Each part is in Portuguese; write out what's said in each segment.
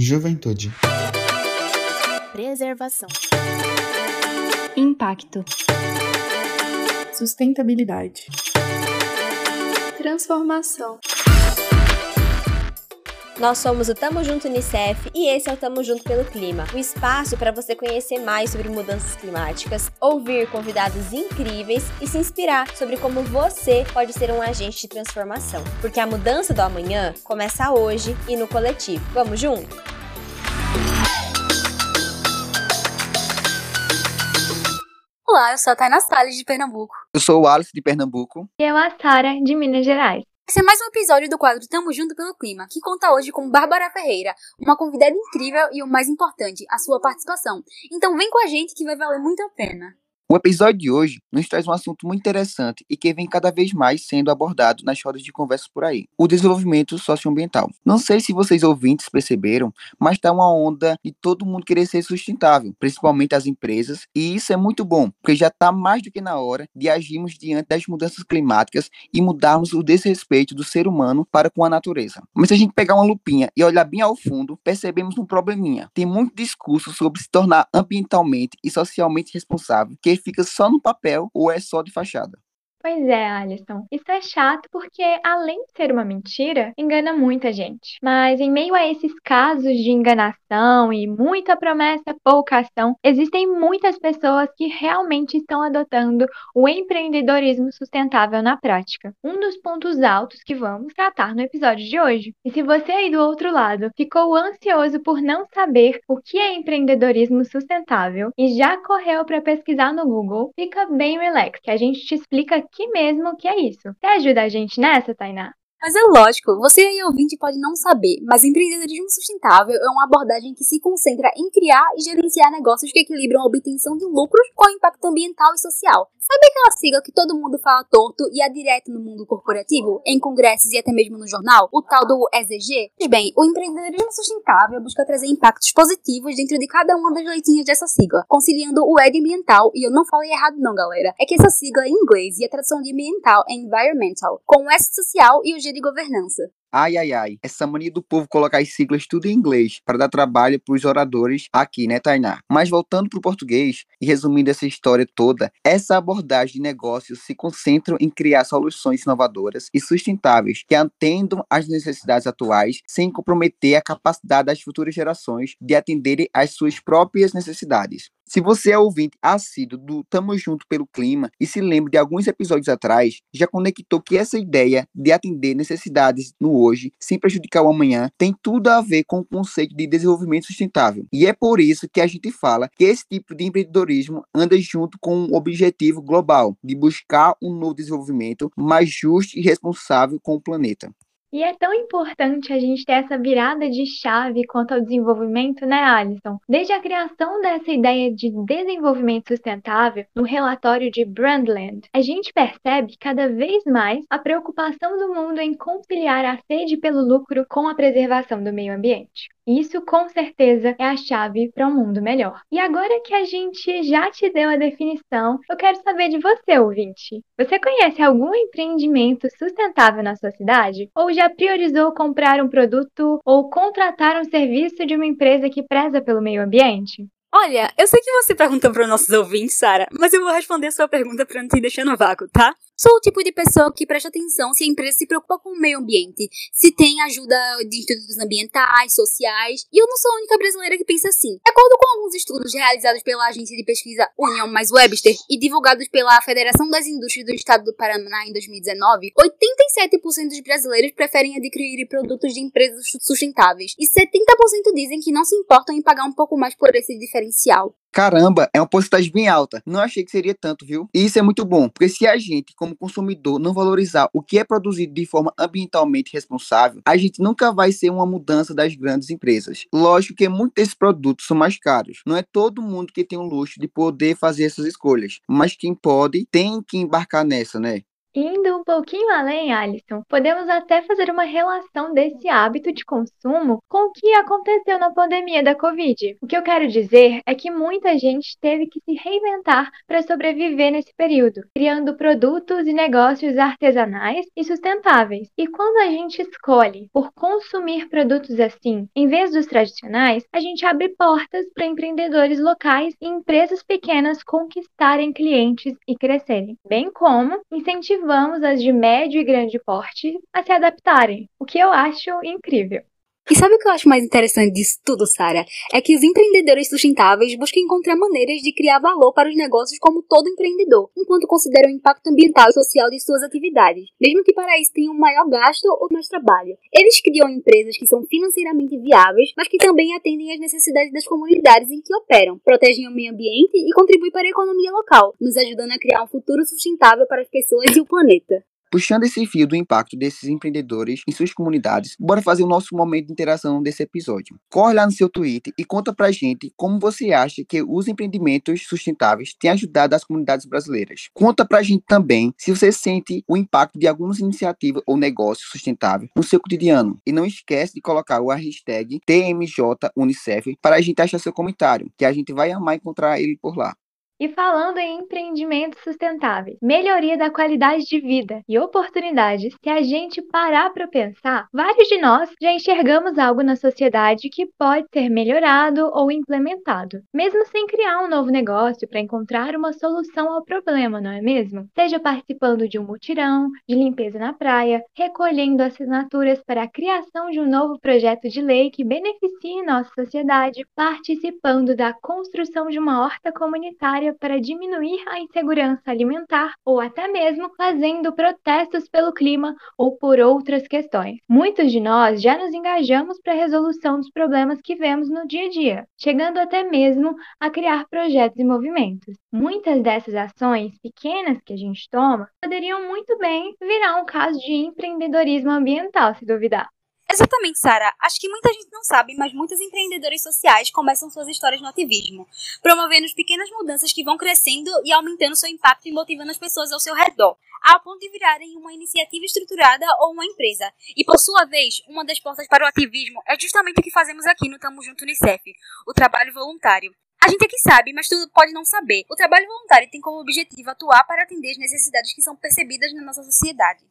Juventude. Preservação. Impacto. Sustentabilidade. Transformação. Nós somos o Tamo Junto Unicef e esse é o Tamo Junto pelo Clima, um espaço para você conhecer mais sobre mudanças climáticas, ouvir convidados incríveis e se inspirar sobre como você pode ser um agente de transformação. Porque a mudança do amanhã começa hoje e no coletivo. Vamos junto? Olá, eu sou a Taina Salles de Pernambuco. Eu sou o Alice de Pernambuco. E eu a Sara de Minas Gerais. Esse é mais um episódio do quadro Tamo Junto pelo Clima, que conta hoje com Bárbara Ferreira, uma convidada incrível e o mais importante, a sua participação. Então vem com a gente que vai valer muito a pena. O episódio de hoje nos traz um assunto muito interessante e que vem cada vez mais sendo abordado nas rodas de conversa por aí: o desenvolvimento socioambiental. Não sei se vocês ouvintes perceberam, mas está uma onda de todo mundo querer ser sustentável, principalmente as empresas, e isso é muito bom, porque já está mais do que na hora de agirmos diante das mudanças climáticas e mudarmos o desrespeito do ser humano para com a natureza. Mas se a gente pegar uma lupinha e olhar bem ao fundo, percebemos um probleminha. Tem muito discurso sobre se tornar ambientalmente e socialmente responsável que fica só no papel ou é só de fachada. Pois é, Alisson. Isso é chato porque, além de ser uma mentira, engana muita gente. Mas em meio a esses casos de enganação e muita promessa, pouca ação, existem muitas pessoas que realmente estão adotando o empreendedorismo sustentável na prática. Um dos pontos altos que vamos tratar no episódio de hoje. E se você aí do outro lado ficou ansioso por não saber o que é empreendedorismo sustentável e já correu para pesquisar no Google, fica bem relax, que a gente te explica aqui mesmo que é isso. Você ajuda a gente nessa, Tainá? Mas é lógico, você aí ouvinte pode não saber, mas empreendedorismo sustentável é uma abordagem que se concentra em criar e gerenciar negócios que equilibram a obtenção de lucros com impacto ambiental e social. Sabe aquela sigla que todo mundo fala torto e é direto no mundo corporativo, em congressos e até mesmo no jornal? O tal do ESG? Pois bem, o empreendedorismo sustentável busca trazer impactos positivos dentro de cada uma das letrinhas dessa sigla, conciliando o ED ambiental, e eu não falei errado não, galera, é que essa sigla é em inglês e a tradução de ambiental é environmental, com o S social e o G de governança. Ai, ai, ai. Essa mania do povo colocar as siglas tudo em inglês para dar trabalho para os oradores aqui, né, Tainá? Mas voltando para o português e resumindo essa história toda, essa abordagem de negócios se concentra em criar soluções inovadoras e sustentáveis que atendam às necessidades atuais sem comprometer a capacidade das futuras gerações de atenderem às suas próprias necessidades. Se você é ouvinte assíduo do Tamo Junto pelo Clima e se lembra de alguns episódios atrás, já conectou que essa ideia de atender necessidades no hoje, sem prejudicar o amanhã, tem tudo a ver com o conceito de desenvolvimento sustentável. E é por isso que a gente fala que esse tipo de empreendedorismo anda junto com um objetivo global de buscar um novo desenvolvimento mais justo e responsável com o planeta. E é tão importante a gente ter essa virada de chave quanto ao desenvolvimento, né, Alisson? Desde a criação dessa ideia de desenvolvimento sustentável no relatório de Brundtland, a gente percebe cada vez mais a preocupação do mundo em conciliar a sede pelo lucro com a preservação do meio ambiente. Isso com certeza é a chave para um mundo melhor. E agora que a gente já te deu a definição, eu quero saber de você, ouvinte. Você conhece algum empreendimento sustentável na sua cidade? Ou já priorizou comprar um produto ou contratar um serviço de uma empresa que preza pelo meio ambiente? Olha, eu sei que você perguntou para os nossos ouvintes, Sara, mas eu vou responder a sua pergunta para não te deixar no vácuo, tá? Sou o tipo de pessoa que presta atenção se a empresa se preocupa com o meio ambiente, se tem ajuda de institutos ambientais, sociais, e eu não sou a única brasileira que pensa assim. De acordo com alguns estudos realizados pela agência de pesquisa União mais Webster e divulgados pela Federação das Indústrias do Estado do Paraná em 2019, 87% dos brasileiros preferem adquirir produtos de empresas sustentáveis e 70% dizem que não se importam em pagar um pouco mais por esse diferencial. Caramba, é uma porcentagem bem alta. Não achei que seria tanto, viu? E isso é muito bom, porque se a gente, como consumidor, não valorizar o que é produzido de forma ambientalmente responsável, a gente nunca vai ser uma mudança das grandes empresas. Lógico que muitos desses produtos são mais caros. Não é todo mundo que tem o luxo de poder fazer essas escolhas, mas quem pode tem que embarcar nessa, né? Indo um pouquinho além, Alisson, podemos até fazer uma relação desse hábito de consumo com o que aconteceu na pandemia da Covid. O que eu quero dizer é que muita gente teve que se reinventar para sobreviver nesse período, criando produtos e negócios artesanais e sustentáveis. E quando a gente escolhe por consumir produtos assim, em vez dos tradicionais, a gente abre portas para empreendedores locais e empresas pequenas conquistarem clientes e crescerem, bem como incentivar incentivamos as de médio e grande porte a se adaptarem, o que eu acho incrível. E sabe o que eu acho mais interessante disso tudo, Sara? É que os empreendedores sustentáveis buscam encontrar maneiras de criar valor para os negócios como todo empreendedor, enquanto consideram o impacto ambiental e social de suas atividades, mesmo que para isso tenham maior gasto ou mais trabalho. Eles criam empresas que são financeiramente viáveis, mas que também atendem às necessidades das comunidades em que operam, protegem o meio ambiente e contribuem para a economia local, nos ajudando a criar um futuro sustentável para as pessoas e o planeta. Puxando esse fio do impacto desses empreendedores em suas comunidades, bora fazer o nosso momento de interação desse episódio. Corre lá no seu Twitter e conta pra gente como você acha que os empreendimentos sustentáveis têm ajudado as comunidades brasileiras. Conta pra gente também se você sente o impacto de algumas iniciativas ou negócios sustentáveis no seu cotidiano. E não esquece de colocar o hashtag TMJUnicef para a gente achar seu comentário, que a gente vai amar encontrar ele por lá. E falando em empreendimentos sustentáveis, melhoria da qualidade de vida e oportunidades, se a gente parar para pensar, vários de nós já enxergamos algo na sociedade que pode ser melhorado ou implementado, mesmo sem criar um novo negócio para encontrar uma solução ao problema, não é mesmo? Seja participando de um mutirão, de limpeza na praia, recolhendo assinaturas para a criação de um novo projeto de lei que beneficie nossa sociedade, participando da construção de uma horta comunitária para diminuir a insegurança alimentar ou até mesmo fazendo protestos pelo clima ou por outras questões. Muitos de nós já nos engajamos para a resolução dos problemas que vemos no dia a dia, chegando até mesmo a criar projetos e movimentos. Muitas dessas ações pequenas que a gente toma poderiam muito bem virar um caso de empreendedorismo ambiental, se duvidar. Exatamente, Sara. Acho que muita gente não sabe, mas muitos empreendedores sociais começam suas histórias no ativismo, promovendo pequenas mudanças que vão crescendo e aumentando seu impacto e motivando as pessoas ao seu redor, ao ponto de virarem uma iniciativa estruturada ou uma empresa. E por sua vez, uma das portas para o ativismo é justamente o que fazemos aqui no Tamo Junto Unicef, o trabalho voluntário. A gente aqui sabe, mas tudo pode não saber. O trabalho voluntário tem como objetivo atuar para atender as necessidades que são percebidas na nossa sociedade.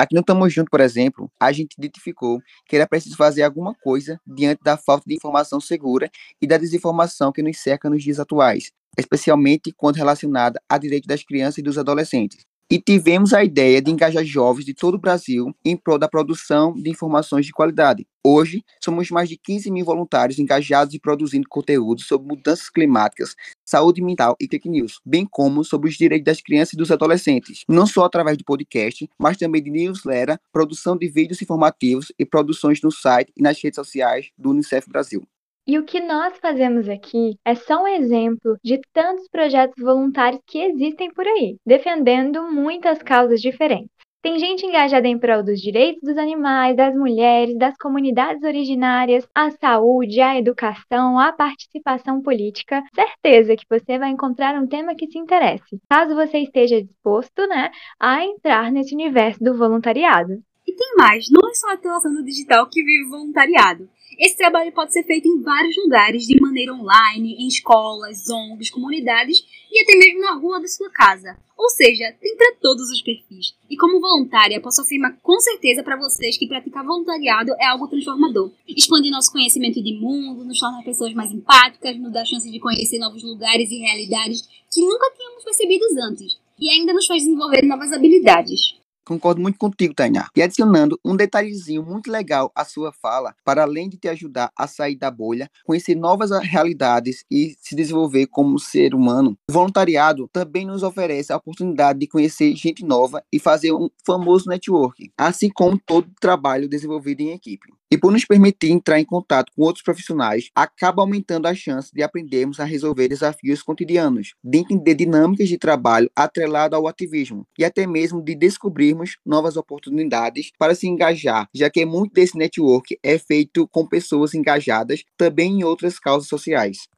Aqui no Tamo Junto, por exemplo, a gente identificou que era preciso fazer alguma coisa diante da falta de informação segura e da desinformação que nos cerca nos dias atuais, especialmente quando relacionada a direitos das crianças e dos adolescentes e tivemos a ideia de engajar jovens de todo o Brasil em prol da produção de informações de qualidade. Hoje, somos mais de 15 mil voluntários engajados e produzindo conteúdo sobre mudanças climáticas, saúde mental e fake news, bem como sobre os direitos das crianças e dos adolescentes, não só através do podcast, mas também de newsletter, produção de vídeos informativos e produções no site e nas redes sociais do Unicef Brasil. E o que nós fazemos aqui é só um exemplo de tantos projetos voluntários que existem por aí, defendendo muitas causas diferentes. Tem gente engajada em prol dos direitos dos animais, das mulheres, das comunidades originárias, a saúde, a educação, a participação política. Certeza que você vai encontrar um tema que te interesse, caso você esteja disposto, né, a entrar nesse universo do voluntariado. E tem mais, não é só a atuação no digital que vive voluntariado. Esse trabalho pode ser feito em vários lugares, de maneira online, em escolas, ONGs, comunidades e até mesmo na rua da sua casa. Ou seja, tem para todos os perfis. E como voluntária, posso afirmar com certeza para vocês que praticar voluntariado é algo transformador. Expande nosso conhecimento de mundo, nos torna pessoas mais empáticas, nos dá chance de conhecer novos lugares e realidades que nunca tínhamos percebidos antes. E ainda nos faz desenvolver novas habilidades. Concordo muito contigo, Tainá. E adicionando um detalhezinho muito legal à sua fala, para além de te ajudar a sair da bolha, conhecer novas realidades e se desenvolver como ser humano, o voluntariado também nos oferece a oportunidade de conhecer gente nova e fazer um famoso network, assim como todo trabalho desenvolvido em equipe. E por nos permitir entrar em contato com outros profissionais, acaba aumentando a chance de aprendermos a resolver desafios cotidianos, de entender dinâmicas de trabalho atrelado ao ativismo e até mesmo de descobrirmos novas oportunidades para se engajar, já que muito desse network é feito com pessoas engajadas também em outras causas sociais.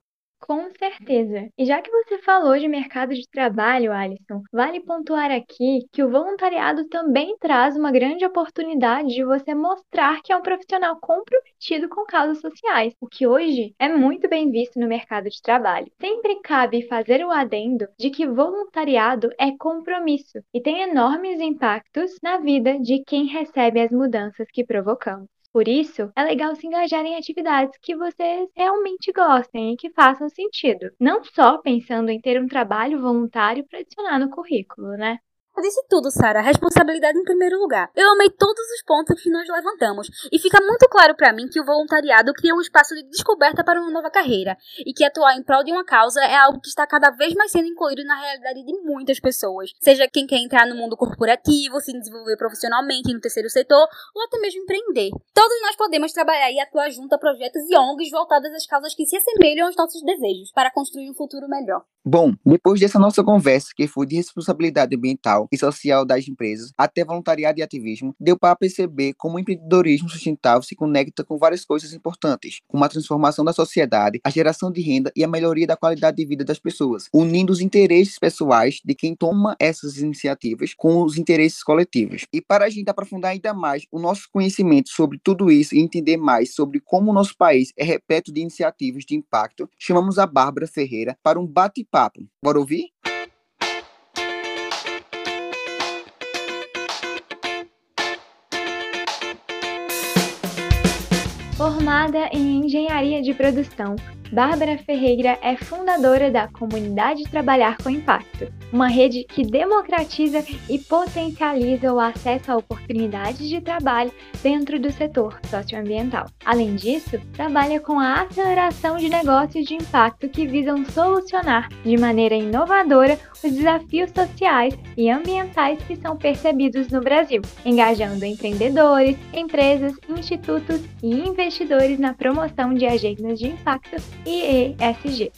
Com certeza. E já que você falou de mercado de trabalho, Alisson, vale pontuar aqui que o voluntariado também traz uma grande oportunidade de você mostrar que é um profissional comprometido com causas sociais, o que hoje é muito bem visto no mercado de trabalho. Sempre cabe fazer o adendo de que voluntariado é compromisso e tem enormes impactos na vida de quem recebe as mudanças que provocamos. Por isso, é legal se engajar em atividades que vocês realmente gostem e que façam sentido. Não só pensando em ter um trabalho voluntário para adicionar no currículo, né? Eu disse tudo, Sara. Responsabilidade em primeiro lugar. Eu amei todos os pontos que nós levantamos. E fica muito claro para mim que o voluntariado cria um espaço de descoberta para uma nova carreira. E que atuar em prol de uma causa é algo que está cada vez mais sendo incluído na realidade de muitas pessoas. Seja quem quer entrar no mundo corporativo, se desenvolver profissionalmente no terceiro setor, ou até mesmo empreender. Todos nós podemos trabalhar e atuar junto a projetos e ONGs voltadas às causas que se assemelham aos nossos desejos, para construir um futuro melhor. Bom, depois dessa nossa conversa, que foi de responsabilidade ambiental e social das empresas, até voluntariado e ativismo, deu para perceber como o empreendedorismo sustentável se conecta com várias coisas importantes, como a transformação da sociedade, a geração de renda e a melhoria da qualidade de vida das pessoas, unindo os interesses pessoais de quem toma essas iniciativas com os interesses coletivos. E para a gente aprofundar ainda mais o nosso conhecimento sobre tudo isso e entender mais sobre como o nosso país é repleto de iniciativas de impacto, chamamos a Bárbara Ferreira para um bate papo. Bora ouvir? Formada em Engenharia de Produção, Bárbara Ferreira é fundadora da Comunidade Trabalhar com Impacto, uma rede que democratiza e potencializa o acesso a oportunidades de trabalho dentro do setor socioambiental. Além disso, trabalha com a aceleração de negócios de impacto que visam solucionar de maneira inovadora os desafios sociais e ambientais que são percebidos no Brasil, engajando empreendedores, empresas, institutos e investidores na promoção de agendas de impacto e ESG.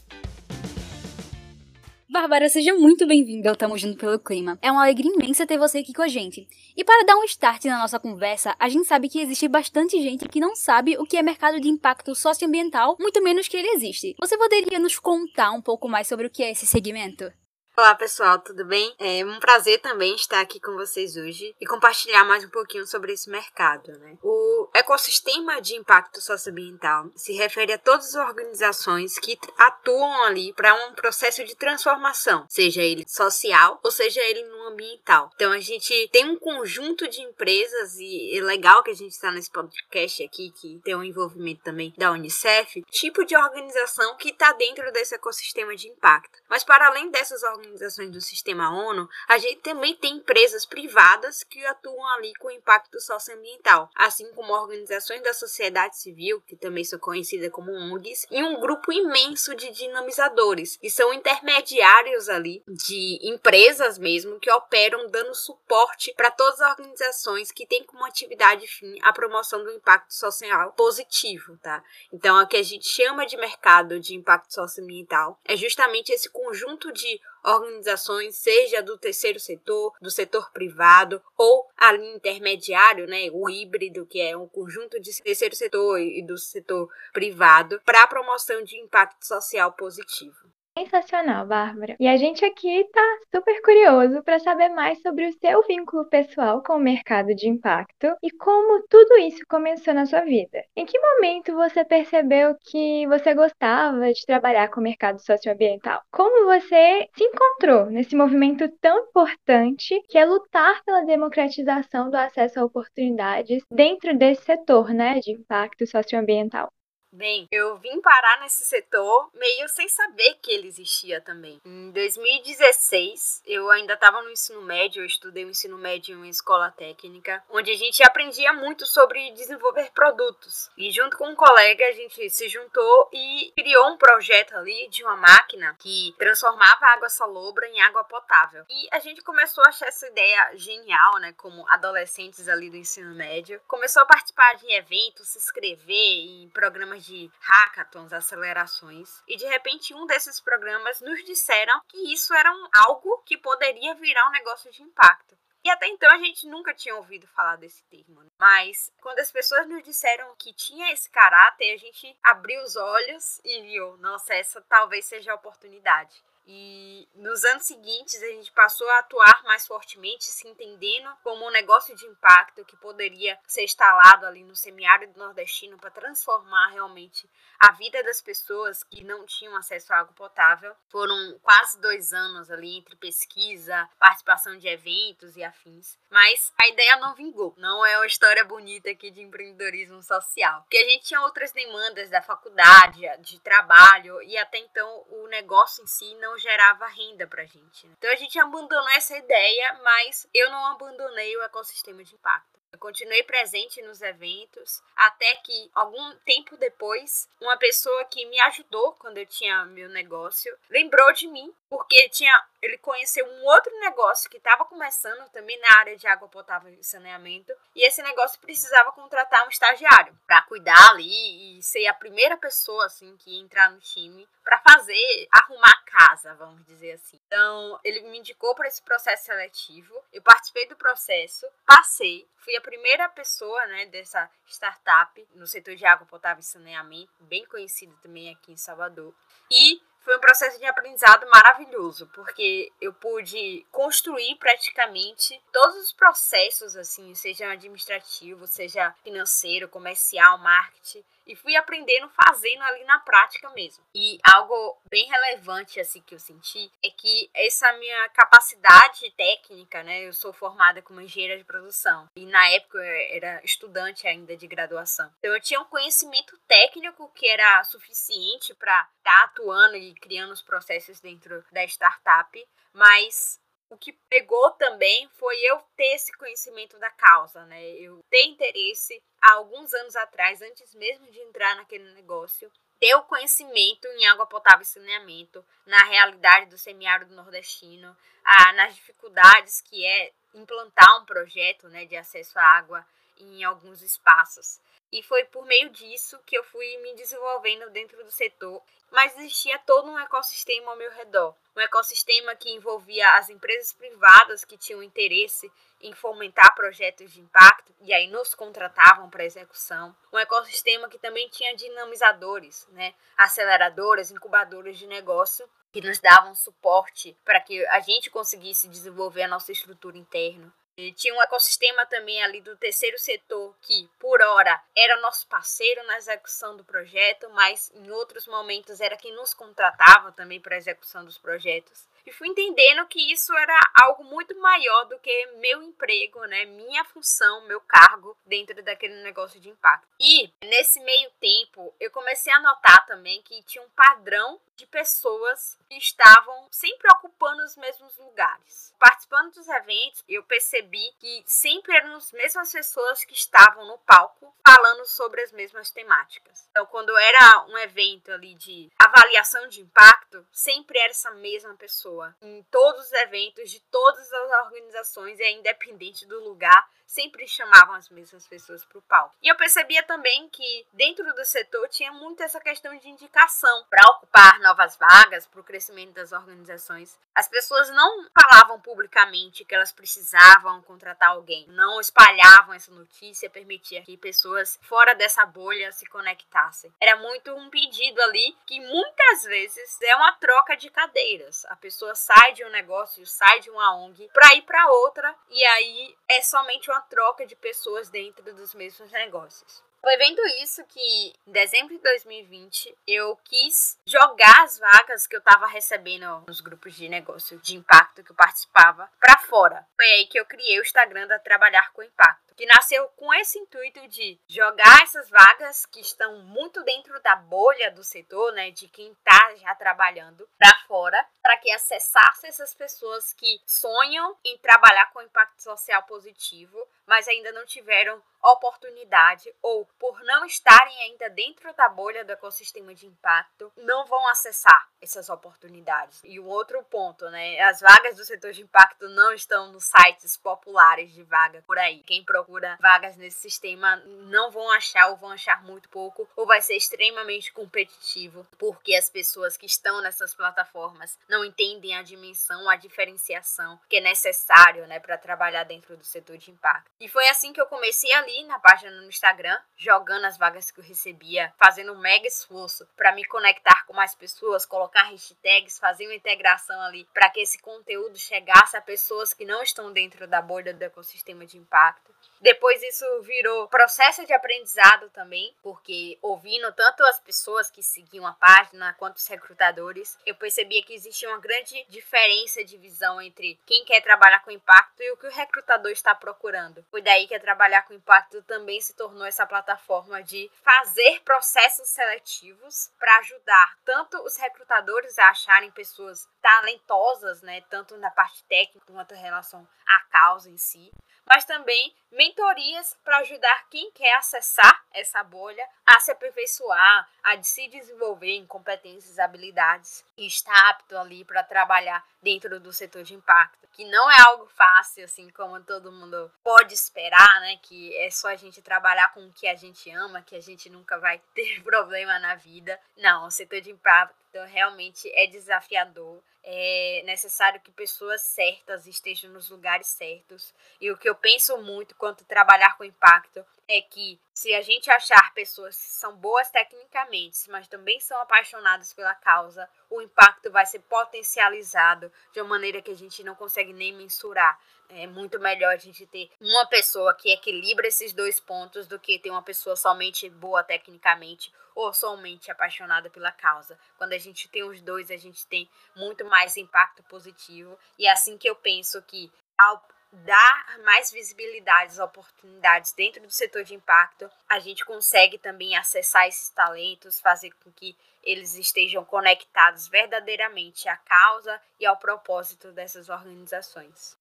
Bárbara, seja muito bem-vinda ao Tamo Junto pelo Clima. É uma alegria imensa ter você aqui com a gente. E para dar um start na nossa conversa, a gente sabe que existe bastante gente que não sabe o que é mercado de impacto socioambiental, muito menos que ele existe. Você poderia nos contar um pouco mais sobre o que é esse segmento? Olá pessoal, tudo bem? É um prazer também estar aqui com vocês hoje e compartilhar mais um pouquinho sobre esse mercado. Né? O ecossistema de impacto socioambiental se refere a todas as organizações que atuam ali para um processo de transformação, seja ele social ou seja ele no ambiental. Então a gente tem um conjunto de empresas e é legal que a gente está nesse podcast aqui que tem um envolvimento também da Unicef, tipo de organização que está dentro desse ecossistema de impacto. Mas para além dessas organizações organizações do sistema ONU, a gente também tem empresas privadas que atuam ali com impacto socioambiental, assim como organizações da sociedade civil, que também são conhecidas como ONGs, e um grupo imenso de dinamizadores, que são intermediários ali de empresas mesmo que operam dando suporte para todas as organizações que têm como atividade fim a promoção do impacto social positivo, tá? Então, o que a gente chama de mercado de impacto socioambiental é justamente esse conjunto de organizações, seja do terceiro setor, do setor privado ou ali intermediário, né, o híbrido, que é um conjunto de terceiro setor e do setor privado, para a promoção de impacto social positivo. Sensacional, Bárbara. E a gente aqui tá super curioso para saber mais sobre o seu vínculo pessoal com o mercado de impacto e como tudo isso começou na sua vida. Em que momento você percebeu que você gostava de trabalhar com o mercado socioambiental? Como você se encontrou nesse movimento tão importante que é lutar pela democratização do acesso a oportunidades dentro desse setor, né, de impacto socioambiental? Bem, eu vim parar nesse setor meio sem saber que ele existia também. Em 2016, eu ainda estava no ensino médio, eu estudei o ensino médio em uma escola técnica, onde a gente aprendia muito sobre desenvolver produtos. E junto com um colega, a gente se juntou e criou um projeto ali de uma máquina que transformava água salobra em água potável. E a gente começou a achar essa ideia genial, né, como adolescentes ali do ensino médio. Começou a participar de eventos, se inscrever em programas de hackathons, acelerações, e de repente um desses programas nos disseram que isso era um, algo que poderia virar um negócio de impacto. E até então a gente nunca tinha ouvido falar desse termo. Né? Mas quando as pessoas nos disseram que tinha esse caráter, a gente abriu os olhos e viu, nossa, essa talvez seja a oportunidade. E nos anos seguintes a gente passou a atuar mais fortemente, se entendendo como um negócio de impacto que poderia ser instalado ali no semiárido nordestino para transformar realmente a vida das pessoas que não tinham acesso à água potável. Foram quase dois anos ali entre pesquisa, participação de eventos e afins. Mas a ideia não vingou. Não é uma história bonita aqui de empreendedorismo social. Porque a gente tinha outras demandas da faculdade, de trabalho, e até então o negócio em si não gerava renda pra gente. Né? Então a gente abandonou essa ideia, mas eu não abandonei o ecossistema de impacto. Eu continuei presente nos eventos, até que algum tempo depois, uma pessoa que me ajudou quando eu tinha meu negócio lembrou de mim, porque tinha ele conheceu um outro negócio que estava começando também na área de água potável e saneamento, e esse negócio precisava contratar um estagiário para cuidar ali e ser a primeira pessoa assim que entrar no time para fazer arrumar a casa, vamos dizer assim. Então, ele me indicou para esse processo seletivo. Eu participei do processo, passei, fui a primeira pessoa, né, dessa startup no setor de água potável e saneamento, bem conhecida também aqui em Salvador. E foi um processo de aprendizado maravilhoso, porque eu pude construir praticamente todos os processos, assim, seja administrativo, seja financeiro, comercial, marketing, e fui aprendendo fazendo ali na prática mesmo. E algo bem relevante assim que eu senti é que essa minha capacidade técnica, né? Eu sou formada como engenheira de produção e na época eu era estudante ainda de graduação. Então eu tinha um conhecimento técnico que era suficiente para estar tá atuando e criando os processos dentro da startup, mas o que pegou também foi eu ter esse conhecimento da causa, né? Eu ter interesse há alguns anos atrás, antes mesmo de entrar naquele negócio, ter o conhecimento em água potável e saneamento, na realidade do semiárido nordestino, ah, nas dificuldades que é implantar um projeto né, de acesso à água em alguns espaços. E foi por meio disso que eu fui me desenvolvendo dentro do setor, mas existia todo um ecossistema ao meu redor. Um ecossistema que envolvia as empresas privadas que tinham interesse em fomentar projetos de impacto e aí nos contratavam para execução. Um ecossistema que também tinha dinamizadores, né? aceleradoras, incubadoras de negócio que nos davam suporte para que a gente conseguisse desenvolver a nossa estrutura interna. E tinha um ecossistema também ali do terceiro setor que, por hora, era nosso parceiro na execução do projeto, mas em outros momentos era quem nos contratava também para a execução dos projetos. E fui entendendo que isso era algo muito maior do que meu emprego, né, minha função, meu cargo dentro daquele negócio de impacto. E nesse meio tempo, eu comecei a notar também que tinha um padrão de pessoas que estavam sempre ocupando os mesmos lugares. Participando dos eventos, eu percebi que sempre eram as mesmas pessoas que estavam no palco falando sobre as mesmas temáticas. Então, quando era um evento ali de avaliação de impacto, sempre era essa mesma pessoa. Em todos os eventos de todas as organizações, é independente do lugar, sempre chamavam as mesmas pessoas para o palco. E eu percebia também que dentro do setor tinha muito essa questão de indicação para ocupar novas vagas, para o crescimento das organizações. As pessoas não falavam publicamente que elas precisavam contratar alguém, não espalhavam essa notícia, permitia que pessoas fora dessa bolha se conectassem. Era muito um pedido ali que muitas vezes é uma troca de cadeiras. A pessoa sai de um negócio, sai de uma ONG para ir para outra e aí é somente uma troca de pessoas dentro dos mesmos negócios. Foi vendo isso que, em dezembro de 2020, eu quis jogar as vagas que eu estava recebendo nos grupos de negócio de impacto que eu participava para fora. Foi aí que eu criei o Instagram da Trabalhar com Impacto, que nasceu com esse intuito de jogar essas vagas que estão muito dentro da bolha do setor, né, de quem está já trabalhando para fora, para que acessasse essas pessoas que sonham em trabalhar com impacto social positivo, mas ainda não tiveram oportunidade ou por não estarem ainda dentro da bolha do ecossistema de impacto, não vão acessar essas oportunidades. E o outro ponto, né, as vagas do setor de impacto não estão nos sites populares de vaga por aí. Quem procura procura vagas nesse sistema não vão achar ou vão achar muito pouco, ou vai ser extremamente competitivo, porque as pessoas que estão nessas plataformas não entendem a dimensão, a diferenciação que é necessário, né, para trabalhar dentro do setor de impacto. E foi assim que eu comecei ali na página no Instagram, jogando as vagas que eu recebia, fazendo um mega esforço para me conectar com mais pessoas, colocar hashtags, fazer uma integração ali para que esse conteúdo chegasse a pessoas que não estão dentro da bolha do ecossistema de impacto. Depois isso virou processo de aprendizado também, porque ouvindo tanto as pessoas que seguiam a página quanto os recrutadores, eu percebia que existia uma grande diferença de visão entre quem quer trabalhar com impacto e o que o recrutador está procurando. Foi daí que trabalhar com impacto também se tornou essa plataforma de fazer processos seletivos para ajudar tanto os recrutadores a acharem pessoas talentosas, né, tanto na parte técnica quanto em relação à causa em si, mas também mentorias para ajudar quem quer acessar essa bolha a se aperfeiçoar, a se desenvolver em competências habilidades e estar apto ali para trabalhar dentro do setor de impacto, que não é algo fácil, assim como todo mundo pode esperar, né? Que é só a gente trabalhar com o que a gente ama, que a gente nunca vai ter problema na vida. Não, o setor de impacto realmente é desafiador é necessário que pessoas certas estejam nos lugares certos. E o que eu penso muito quanto trabalhar com impacto é que se a gente achar pessoas que são boas tecnicamente, mas também são apaixonadas pela causa, o impacto vai ser potencializado de uma maneira que a gente não consegue nem mensurar. É muito melhor a gente ter uma pessoa que equilibra esses dois pontos do que ter uma pessoa somente boa tecnicamente ou somente apaixonada pela causa. Quando a gente tem os dois, a gente tem muito mais impacto positivo. E é assim que eu penso que ao dar mais visibilidade às oportunidades dentro do setor de impacto, a gente consegue também acessar esses talentos, fazer com que eles estejam conectados verdadeiramente à causa e ao propósito dessas organizações.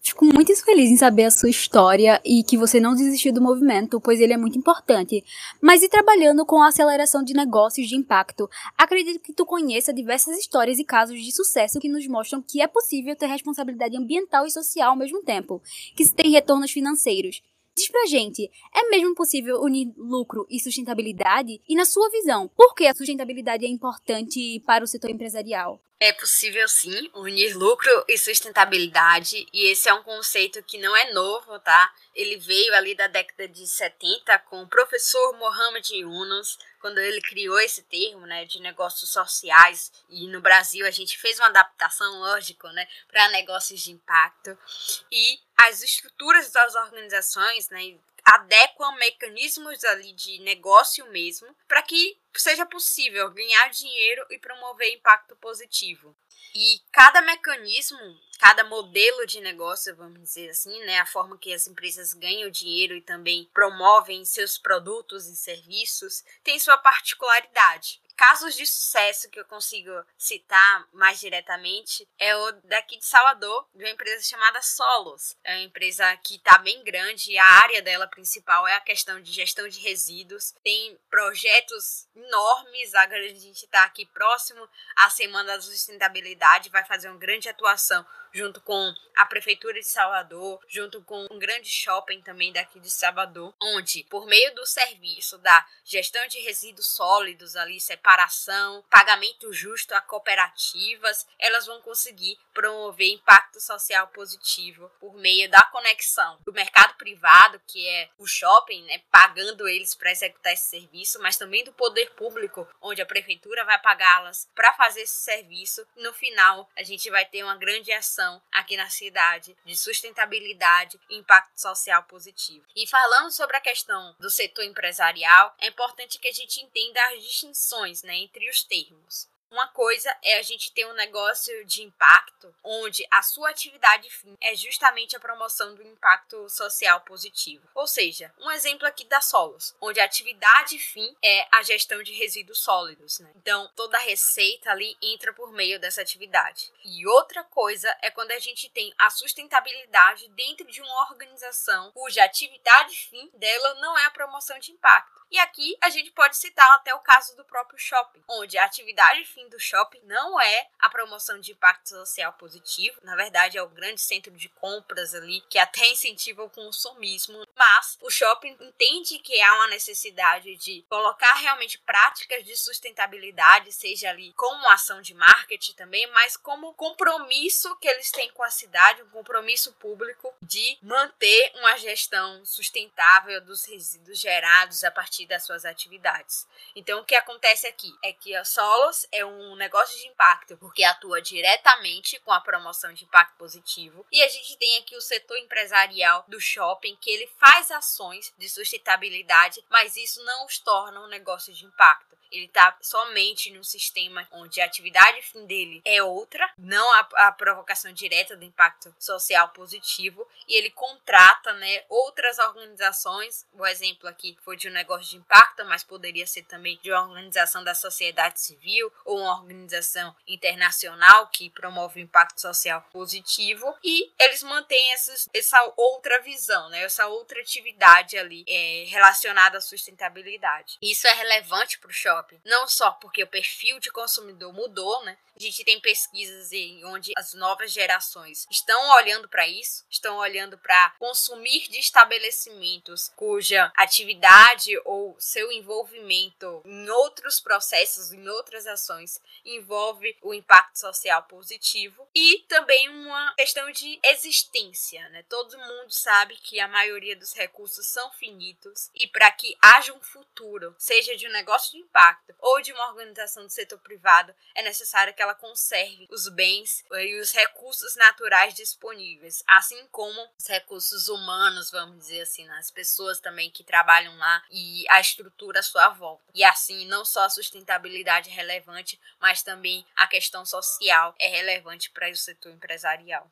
Fico muito feliz em saber a sua história e que você não desistiu do movimento, pois ele é muito importante. Mas e trabalhando com a aceleração de negócios de impacto? Acredito que tu conheça diversas histórias e casos de sucesso que nos mostram que é possível ter responsabilidade ambiental e social ao mesmo tempo, que se tem retornos financeiros. Diz pra gente, é mesmo possível unir lucro e sustentabilidade? E na sua visão, por que a sustentabilidade é importante para o setor empresarial? É possível sim unir lucro e sustentabilidade, e esse é um conceito que não é novo, tá? Ele veio ali da década de 70 com o professor Mohamed Yunus, quando ele criou esse termo, né, de negócios sociais, e no Brasil a gente fez uma adaptação, lógico, né, para negócios de impacto. E as estruturas das organizações, né, adequam mecanismos ali de negócio mesmo para que seja possível ganhar dinheiro e promover impacto positivo. E cada mecanismo, cada modelo de negócio, vamos dizer assim, né, a forma que as empresas ganham dinheiro e também promovem seus produtos e serviços, tem sua particularidade. Casos de sucesso que eu consigo citar mais diretamente é o daqui de Salvador, de uma empresa chamada Solos. É uma empresa que está bem grande e a área dela principal é a questão de gestão de resíduos. Tem projetos enormes, agora a gente está aqui próximo à Semana da Sustentabilidade, vai fazer uma grande atuação junto com a Prefeitura de Salvador, junto com um grande shopping também daqui de Salvador, onde, por meio do serviço da gestão de resíduos sólidos ali, separação, pagamento justo a cooperativas, elas vão conseguir promover impacto social positivo por meio da conexão do mercado privado, que é o shopping, né, pagando eles para executar esse serviço, mas também do poder público, onde a prefeitura vai pagá-las para fazer esse serviço. No final, a gente vai ter uma grande ação aqui na cidade de sustentabilidade e impacto social positivo. E falando sobre a questão do setor empresarial, é importante que a gente entenda as distinções né, entre os termos. Uma coisa é a gente ter um negócio de impacto, onde a sua atividade fim é justamente a promoção do impacto social positivo. Ou seja, um exemplo aqui da Solos, onde a atividade fim é a gestão de resíduos sólidos. Né? Então, toda a receita ali entra por meio dessa atividade. E outra coisa é quando a gente tem a sustentabilidade dentro de uma organização cuja atividade fim dela não é a promoção de impacto. E aqui a gente pode citar até o caso do próprio shopping, onde a atividade fim fim do shopping não é a promoção de impacto social positivo, na verdade é o grande centro de compras ali que até incentiva o consumismo, mas o shopping entende que há uma necessidade de colocar realmente práticas de sustentabilidade, seja ali como ação de marketing também, mas como compromisso que eles têm com a cidade, um compromisso público de manter uma gestão sustentável dos resíduos gerados a partir das suas atividades. Então, o que acontece aqui é que a Solos é um negócio de impacto, porque atua diretamente com a promoção de impacto positivo, e a gente tem aqui o setor empresarial do shopping, que ele faz ações de sustentabilidade, mas isso não os torna um negócio de impacto ele está somente num sistema onde a atividade fim dele é outra, não a, a, provocação direta do impacto social positivo, e ele contrata né, outras organizações. O exemplo aqui foi de um negócio de impacto, mas poderia ser também de uma organização da sociedade civil ou uma organização internacional que promove o impacto social positivo, e eles mantêm essas, essa outra visão, né, essa outra atividade ali é, relacionada à sustentabilidade. Isso é relevante para o shopping shopping. Não só porque o perfil de consumidor mudou, né? A gente tem pesquisas em onde as novas gerações estão olhando para isso, estão olhando para consumir de estabelecimentos cuja atividade ou seu envolvimento em outros processos, em outras ações, envolve o impacto social positivo e também uma questão de existência, né? Todo mundo sabe que a maioria dos recursos são finitos e para que haja um futuro, seja de um negócio de impacto ou de uma organização do setor privado, é necessário que ela conserve os bens e os recursos naturais disponíveis, assim como os recursos humanos, vamos dizer assim, né? as pessoas também que trabalham lá e a estrutura à sua volta. E assim, não só a sustentabilidade relevante, mas também a questão social é relevante para o setor empresarial.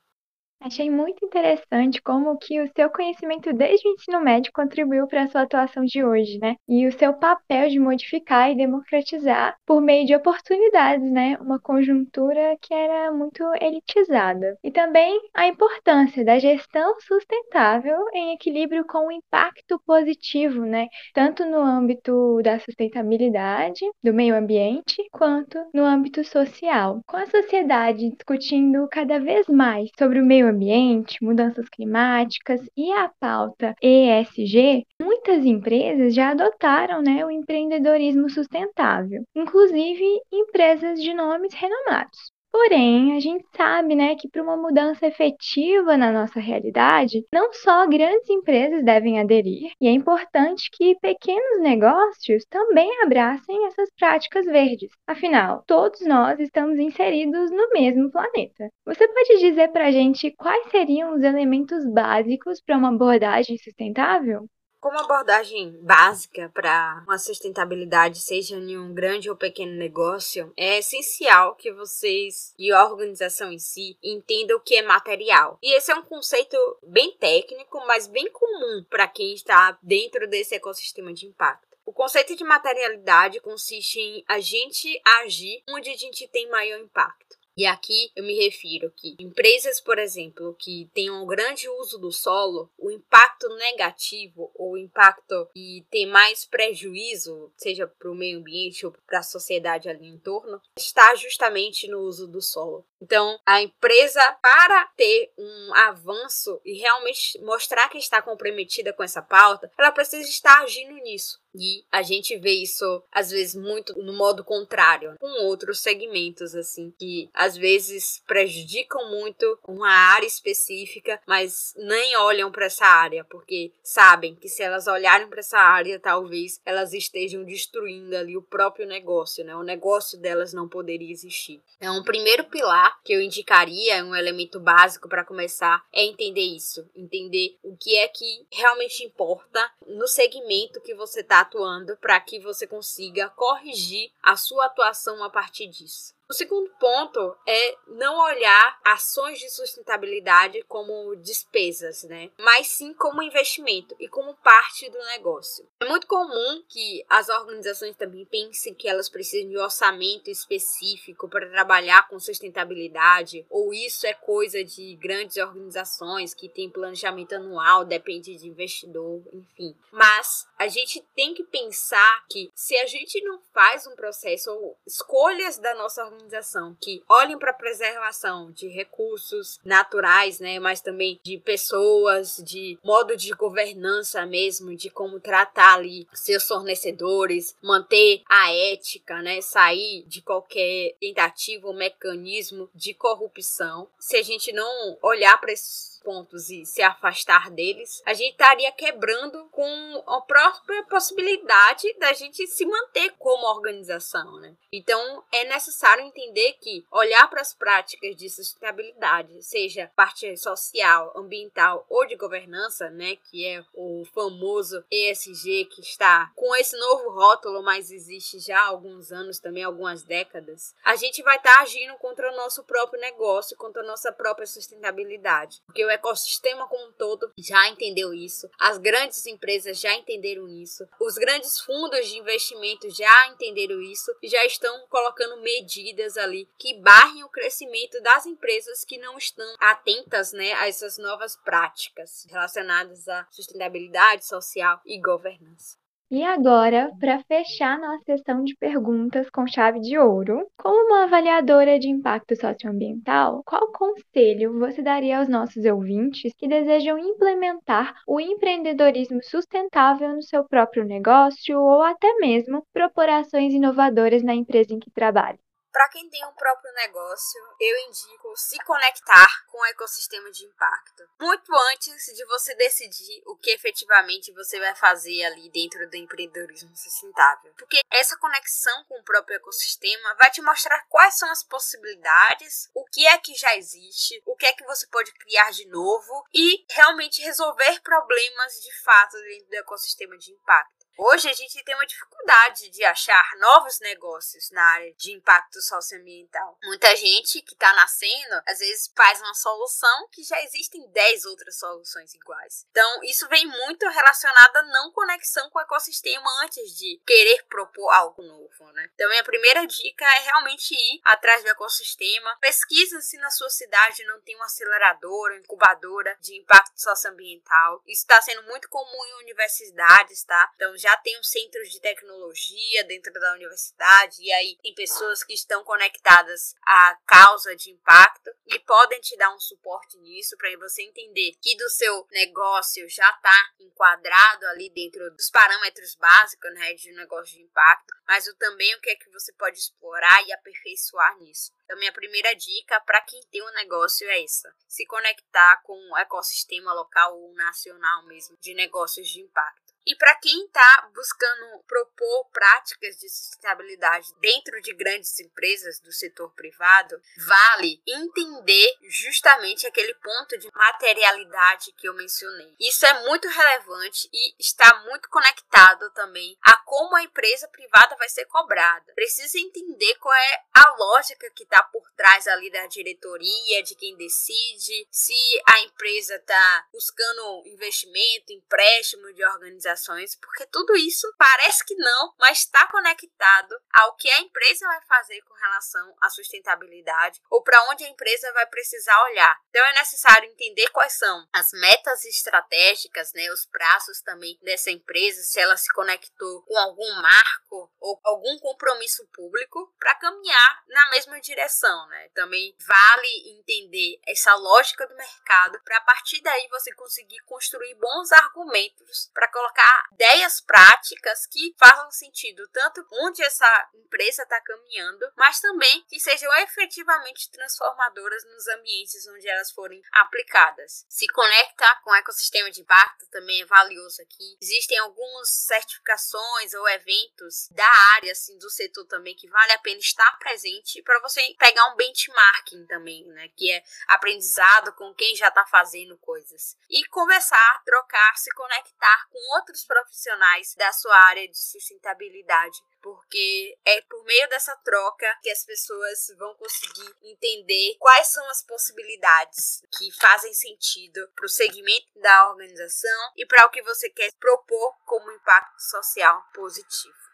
Achei muito interessante como que o seu conhecimento desde o ensino médio contribuiu para a sua atuação de hoje, né? E o seu papel de modificar e democratizar por meio de oportunidades, né? Uma conjuntura que era muito elitizada. E também a importância da gestão sustentável em equilíbrio com o impacto positivo, né? Tanto no âmbito da sustentabilidade, do meio ambiente, quanto no âmbito social. Com a sociedade discutindo cada vez mais sobre o meio meio ambiente, mudanças climáticas e a pauta ESG, muitas empresas já adotaram né, o empreendedorismo sustentável, inclusive empresas de nomes renomados. Porém, a gente sabe, né, que para uma mudança efetiva na nossa realidade, não só grandes empresas devem aderir, e é importante que pequenos negócios também abracem essas práticas verdes. Afinal, todos nós estamos inseridos no mesmo planeta. Você pode dizer para a gente quais seriam os elementos básicos para uma abordagem sustentável? Como abordagem básica para uma sustentabilidade, seja em um grande ou pequeno negócio, é essencial que vocês e a organização em si entendam o que é material. E esse é um conceito bem técnico, mas bem comum para quem está dentro desse ecossistema de impacto. O conceito de materialidade consiste em a gente agir onde a gente tem maior impacto. E aqui eu me refiro que empresas, por exemplo, que tenham um grande uso do solo, o impacto negativo ou o impacto que tem mais prejuízo, seja para o meio ambiente ou para a sociedade ali em torno, está justamente no uso do solo. Então, a empresa, para ter um avanço e realmente mostrar que está comprometida com essa pauta, ela precisa estar agindo nisso. E a gente vê isso, às vezes, muito no modo contrário, com outros segmentos, assim, que às vezes prejudicam muito uma área específica, mas nem olham para essa área, porque sabem que se elas olharem para essa área, talvez elas estejam destruindo ali o próprio negócio, né? O negócio delas não poderia existir. É um primeiro pilar que eu indicaria, um elemento básico para começar, é entender isso, entender o que é que realmente importa no segmento que você está atuando para que você consiga corrigir a sua atuação a partir disso. O segundo ponto é não olhar ações de sustentabilidade como despesas, né? Mas sim como investimento e como parte do negócio. É muito comum que as organizações também pensem que elas precisam de um orçamento específico para trabalhar com sustentabilidade, ou isso é coisa de grandes organizações que têm planejamento anual, depende de investidor, enfim. Mas a gente tem que pensar que se a gente não faz um processo ou escolhas da nossa organização organização que olhem para a preservação de recursos naturais, né, mas também de pessoas, de modo de governança mesmo, de como tratar ali seus fornecedores, manter a ética, né, sair de qualquer tentativa ou mecanismo de corrupção. Se a gente não olhar para esses pontos e se afastar deles, a gente estaria quebrando com a própria possibilidade da gente se manter como organização, né? Então é necessário entender que olhar para as práticas de sustentabilidade, seja parte social, ambiental ou de governança, né, que é o famoso ESG que está com esse novo rótulo, mas existe já há alguns anos também, algumas décadas, a gente vai estar tá agindo contra o nosso próprio negócio, contra a nossa própria sustentabilidade, porque o ecossistema como um todo já entendeu isso, as grandes empresas já entenderam isso, os grandes fundos de investimento já entenderam isso e já estão colocando medidas ali que barrem o crescimento das empresas que não estão atentas né, a essas novas práticas relacionadas à sustentabilidade social e governança. E agora, para fechar nossa sessão de perguntas com chave de ouro, como uma avaliadora de impacto socioambiental, qual conselho você daria aos nossos ouvintes que desejam implementar o empreendedorismo sustentável no seu próprio negócio ou até mesmo propor ações inovadoras na empresa em que trabalha? Para quem tem um próprio negócio, eu indico se conectar com o ecossistema de impacto. Muito antes de você decidir o que efetivamente você vai fazer ali dentro do empreendedorismo sustentável. Porque essa conexão com o próprio ecossistema vai te mostrar quais são as possibilidades, o que é que já existe, o que é que você pode criar de novo e realmente resolver problemas de fato dentro do ecossistema de impacto. Hoje a gente tem uma dificuldade de achar novos negócios na área de impacto socioambiental. Muita gente que está nascendo, às vezes faz uma solução que já existem 10 outras soluções iguais. Então, isso vem muito relacionado à não conexão com o ecossistema antes de querer propor algo novo, né? Então, minha primeira dica é realmente ir atrás do ecossistema. Pesquisa se na sua cidade não tem uma aceleradora, incubadora de impacto socioambiental. Isso está sendo muito comum em universidades, tá? Então, já tem um centro de tecnologia dentro da universidade, e aí tem pessoas que estão conectadas à causa de impacto e podem te dar um suporte nisso para você entender que do seu negócio já está enquadrado ali dentro dos parâmetros básicos né, de um negócio de impacto, mas o, também o que é que você pode explorar e aperfeiçoar nisso. Então, minha primeira dica para quem tem um negócio é essa: se conectar com o ecossistema local ou nacional mesmo de negócios de impacto. E para quem está buscando propor práticas de sustentabilidade dentro de grandes empresas do setor privado, vale entender justamente aquele ponto de materialidade que eu mencionei. Isso é muito relevante e está muito conectado também a como a empresa privada vai ser cobrada. Precisa entender qual é a lógica que está por trás ali da diretoria, de quem decide, se a empresa está buscando investimento, empréstimo de organização porque tudo isso parece que não, mas está conectado ao que a empresa vai fazer com relação à sustentabilidade ou para onde a empresa vai precisar olhar. Então é necessário entender quais são as metas estratégicas, né, os prazos também dessa empresa, se ela se conectou com algum marco ou algum compromisso público para caminhar na mesma direção, né? Também vale entender essa lógica do mercado para a partir daí você conseguir construir bons argumentos para colocar ideias práticas que façam sentido tanto onde essa empresa está caminhando, mas também que sejam efetivamente transformadoras nos ambientes onde elas forem aplicadas. Se conecta com o ecossistema de impacto também é valioso aqui. Existem algumas certificações ou eventos da área assim do setor também que vale a pena estar presente para você pegar um benchmarking também, né, que é aprendizado com quem já está fazendo coisas e conversar, trocar, se conectar com outros outros profissionais da sua área de sustentabilidade, porque é por meio dessa troca que as pessoas vão conseguir entender quais são as possibilidades que fazem sentido para o segmento da organização e para o que você quer propor como impacto social positivo.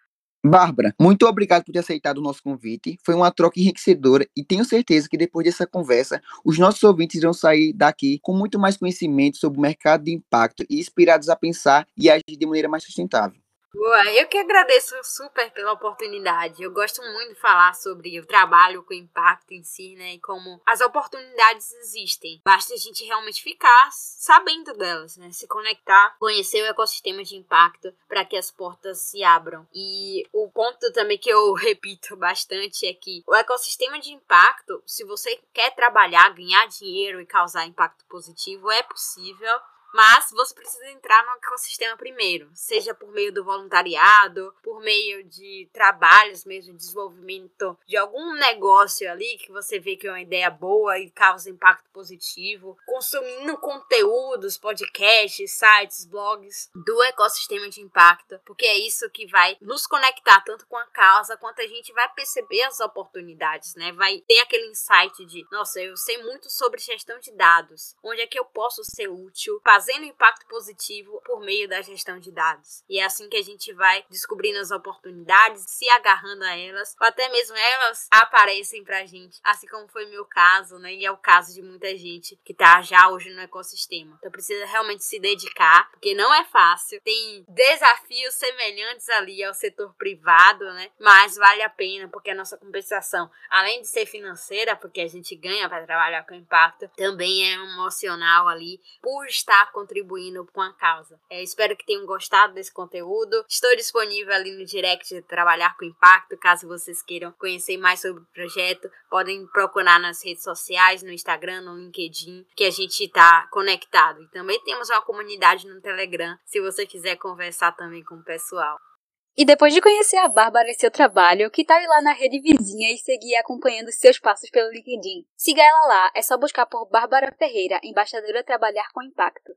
Bárbara, muito obrigado por ter aceitado o nosso convite. Foi uma troca enriquecedora e tenho certeza que depois dessa conversa, os nossos ouvintes irão sair daqui com muito mais conhecimento sobre o mercado de impacto e inspirados a pensar e agir de maneira mais sustentável. Boa, eu que agradeço super pela oportunidade. Eu gosto muito de falar sobre o trabalho com impacto em si, né? E como as oportunidades existem. Basta a gente realmente ficar sabendo delas, né? Se conectar, conhecer o ecossistema de impacto para que as portas se abram. E o ponto também que eu repito bastante é que o ecossistema de impacto, se você quer trabalhar, ganhar dinheiro e causar impacto positivo, é possível mas você precisa entrar no ecossistema primeiro, seja por meio do voluntariado, por meio de trabalhos mesmo, de desenvolvimento de algum negócio ali que você vê que é uma ideia boa e causa impacto positivo, consumindo conteúdos, podcasts, sites, blogs do ecossistema de impacto, porque é isso que vai nos conectar tanto com a causa quanto a gente vai perceber as oportunidades, né? Vai ter aquele insight de, nossa, eu sei muito sobre gestão de dados, onde é que eu posso ser útil, trazendo impacto positivo por meio da gestão de dados. E é assim que a gente vai descobrindo as oportunidades, se agarrando a elas, ou até mesmo elas aparecem pra gente, assim como foi meu caso, né? E é o caso de muita gente que tá já hoje no ecossistema. Então precisa realmente se dedicar, porque não é fácil. Tem desafios semelhantes ali ao setor privado, né? Mas vale a pena, porque a nossa compensação, além de ser financeira, porque a gente ganha para trabalhar com impacto, também é emocional ali por estar contribuindo com a causa. É, espero que tenham gostado desse conteúdo. Estou disponível ali no direct de Trabalhar com Impacto, caso vocês queiram conhecer mais sobre o projeto. Podem procurar nas redes sociais, no Instagram, no LinkedIn, que a gente está conectado. E também temos uma comunidade no Telegram, se você quiser conversar também com o pessoal. E depois de conhecer a Bárbara e seu trabalho, que tal ir lá na rede vizinha e seguir acompanhando seus passos pelo LinkedIn? Siga ela lá, é só buscar por Bárbara Ferreira, embaixadora Trabalhar com Impacto.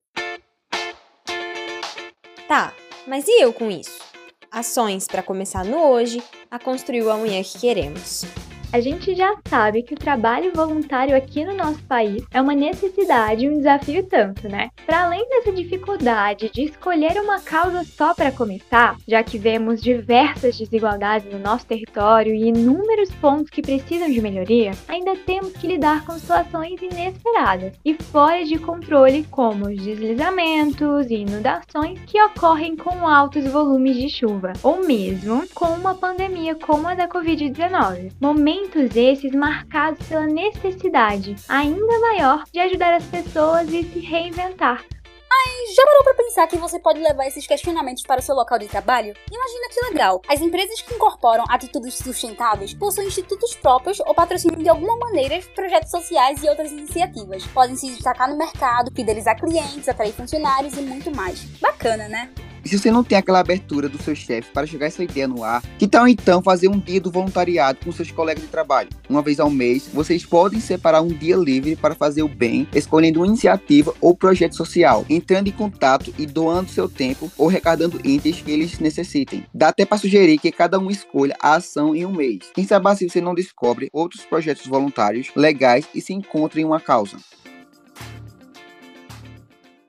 Tá, mas e eu com isso? Ações para começar no hoje a construir o amanhã que queremos. A gente já sabe que o trabalho voluntário aqui no nosso país é uma necessidade e um desafio tanto, né? Para além dessa dificuldade de escolher uma causa só para começar, já que vemos diversas desigualdades no nosso território e inúmeros pontos que precisam de melhoria, ainda temos que lidar com situações inesperadas e fora de controle, como os deslizamentos e inundações que ocorrem com altos volumes de chuva, ou mesmo com uma pandemia como a da Covid-19. Momentos momentos esses marcados pela necessidade ainda maior de ajudar as pessoas e se reinventar. Mas já parou para pensar que você pode levar esses questionamentos para o seu local de trabalho? Imagina que legal! As empresas que incorporam atitudes sustentáveis possuem institutos próprios ou patrocinam de alguma maneira projetos sociais e outras iniciativas. Podem se destacar no mercado, fidelizar clientes, atrair funcionários e muito mais. Bacana, né? E se você não tem aquela abertura do seu chefe para jogar essa ideia no ar, que tal então fazer um dia do voluntariado com seus colegas de trabalho? Uma vez ao mês, vocês podem separar um dia livre para fazer o bem, escolhendo uma iniciativa ou projeto social, entrando em contato e doando seu tempo ou recarregando itens que eles necessitem. Dá até para sugerir que cada um escolha a ação em um mês. Quem sabe assim você não descobre outros projetos voluntários legais e se encontra em uma causa.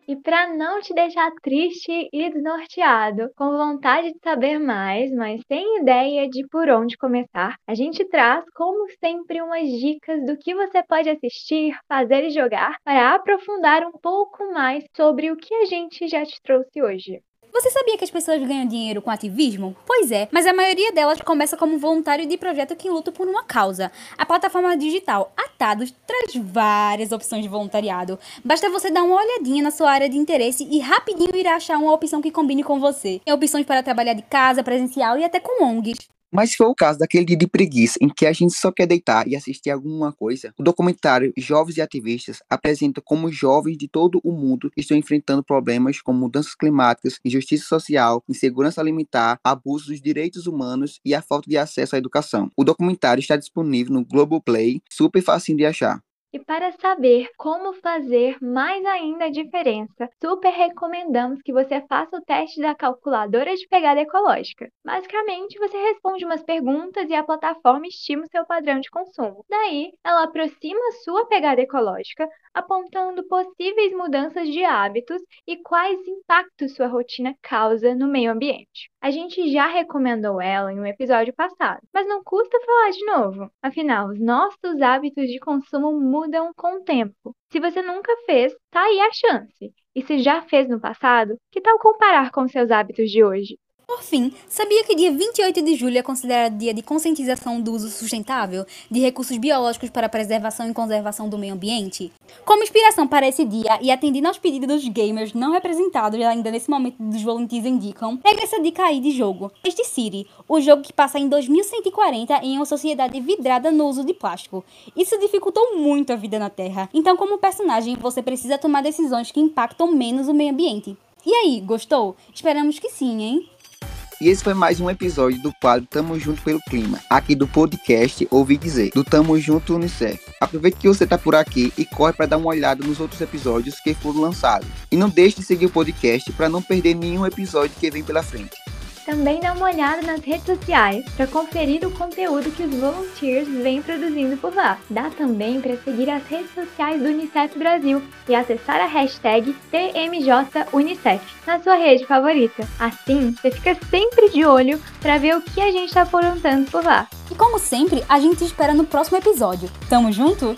E para não te deixar triste e desnorteado, com vontade de saber mais, mas sem ideia de por onde começar, a gente traz, como sempre, umas dicas do que você pode assistir, fazer e jogar para aprofundar um pouco mais sobre o que a gente já te trouxe hoje. Você sabia que as pessoas ganham dinheiro com ativismo? Pois é, mas a maioria delas começa como voluntário de projeto que luta por uma causa. A plataforma digital Atados traz várias opções de voluntariado. Basta você dar uma olhadinha na sua área de interesse e rapidinho irá achar uma opção que combine com você. Tem opções para trabalhar de casa, presencial e até com ONGs. Mas se for o caso daquele dia de preguiça em que a gente só quer deitar e assistir alguma coisa, o documentário Jovens e Ativistas apresenta como jovens de todo o mundo estão enfrentando problemas como mudanças climáticas, injustiça social, insegurança alimentar, abuso dos direitos humanos e a falta de acesso à educação. O documentário está disponível no Globoplay, super fácil de achar. E para saber como fazer mais ainda a diferença, super recomendamos que você faça o teste da calculadora de pegada ecológica. Basicamente, você responde umas perguntas e a plataforma estima o seu padrão de consumo. Daí, ela aproxima a sua pegada ecológica, apontando possíveis mudanças de hábitos e quais impactos sua rotina causa no meio ambiente. A gente já recomendou ela em um episódio passado, mas não custa falar de novo. Afinal, os nossos hábitos de consumo mudam com o tempo. Se você nunca fez, tá aí a chance. E se já fez no passado, que tal comparar com seus hábitos de hoje? Por fim, sabia que dia 28 de julho é considerado dia de conscientização do uso sustentável de recursos biológicos para a preservação e conservação do meio ambiente? Como inspiração para esse dia e atendendo aos pedidos dos gamers não representados ainda nesse momento dos volunteers indicam, pega essa dica aí de jogo. Este City, o jogo que passa em 2140 em uma sociedade vidrada no uso de plástico. Isso dificultou muito a vida na Terra. Então, como personagem, você precisa tomar decisões que impactam menos o meio ambiente. E aí, gostou? Esperamos que sim, hein? E esse foi mais um episódio do quadro Tamo Junto pelo Clima, aqui do podcast Ouvi Dizer, do Tamo Junto Unicef. Aproveite que você tá por aqui e corre para dar uma olhada nos outros episódios que foram lançados. E não deixe de seguir o podcast para não perder nenhum episódio que vem pela frente. Também dá uma olhada nas redes sociais para conferir o conteúdo que os volunteers vêm produzindo por lá. Dá também para seguir as redes sociais do Unicef Brasil e acessar a hashtag TMJUnicef na sua rede favorita. Assim, você fica sempre de olho para ver o que a gente está aprontando por lá. E como sempre, a gente te espera no próximo episódio. Tamo junto?